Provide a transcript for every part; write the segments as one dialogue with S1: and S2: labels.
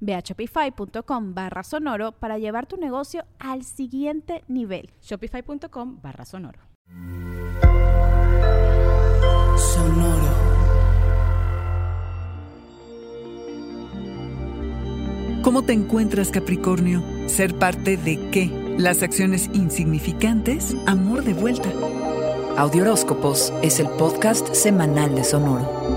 S1: Ve a shopify.com barra sonoro para llevar tu negocio al siguiente nivel.
S2: Shopify.com barra sonoro.
S3: Sonoro. ¿Cómo te encuentras, Capricornio? ¿Ser parte de qué? ¿Las acciones insignificantes? ¿Amor de vuelta?
S4: Audioróscopos es el podcast semanal de Sonoro.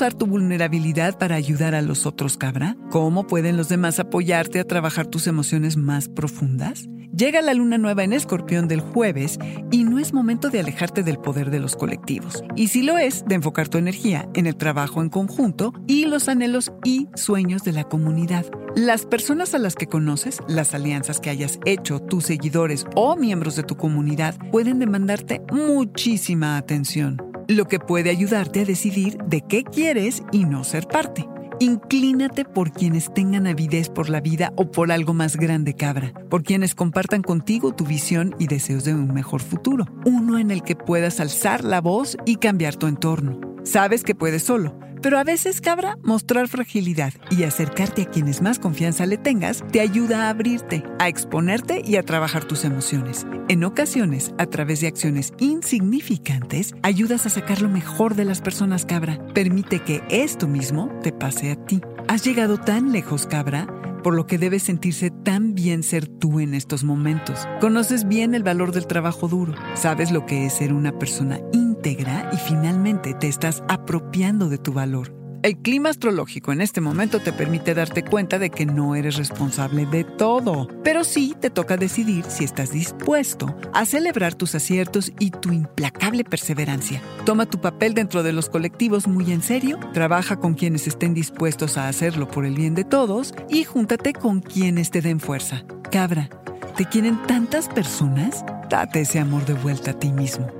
S3: Usar tu vulnerabilidad para ayudar a los otros, cabra? ¿Cómo pueden los demás apoyarte a trabajar tus emociones más profundas? Llega la luna nueva en Escorpión del jueves y no es momento de alejarte del poder de los colectivos. Y si lo es, de enfocar tu energía en el trabajo en conjunto y los anhelos y sueños de la comunidad. Las personas a las que conoces, las alianzas que hayas hecho, tus seguidores o miembros de tu comunidad pueden demandarte muchísima atención lo que puede ayudarte a decidir de qué quieres y no ser parte. Inclínate por quienes tengan avidez por la vida o por algo más grande, cabra, por quienes compartan contigo tu visión y deseos de un mejor futuro, uno en el que puedas alzar la voz y cambiar tu entorno. Sabes que puedes solo pero a veces, cabra, mostrar fragilidad y acercarte a quienes más confianza le tengas te ayuda a abrirte, a exponerte y a trabajar tus emociones. En ocasiones, a través de acciones insignificantes, ayudas a sacar lo mejor de las personas, cabra. Permite que esto mismo te pase a ti. Has llegado tan lejos, cabra, por lo que debes sentirse tan bien ser tú en estos momentos. Conoces bien el valor del trabajo duro, sabes lo que es ser una persona íntegra y finalmente te estás apropiando de tu valor. El clima astrológico en este momento te permite darte cuenta de que no eres responsable de todo, pero sí te toca decidir si estás dispuesto a celebrar tus aciertos y tu implacable perseverancia. Toma tu papel dentro de los colectivos muy en serio, trabaja con quienes estén dispuestos a hacerlo por el bien de todos y júntate con quienes te den fuerza. Cabra, ¿te quieren tantas personas? Date ese amor de vuelta a ti mismo.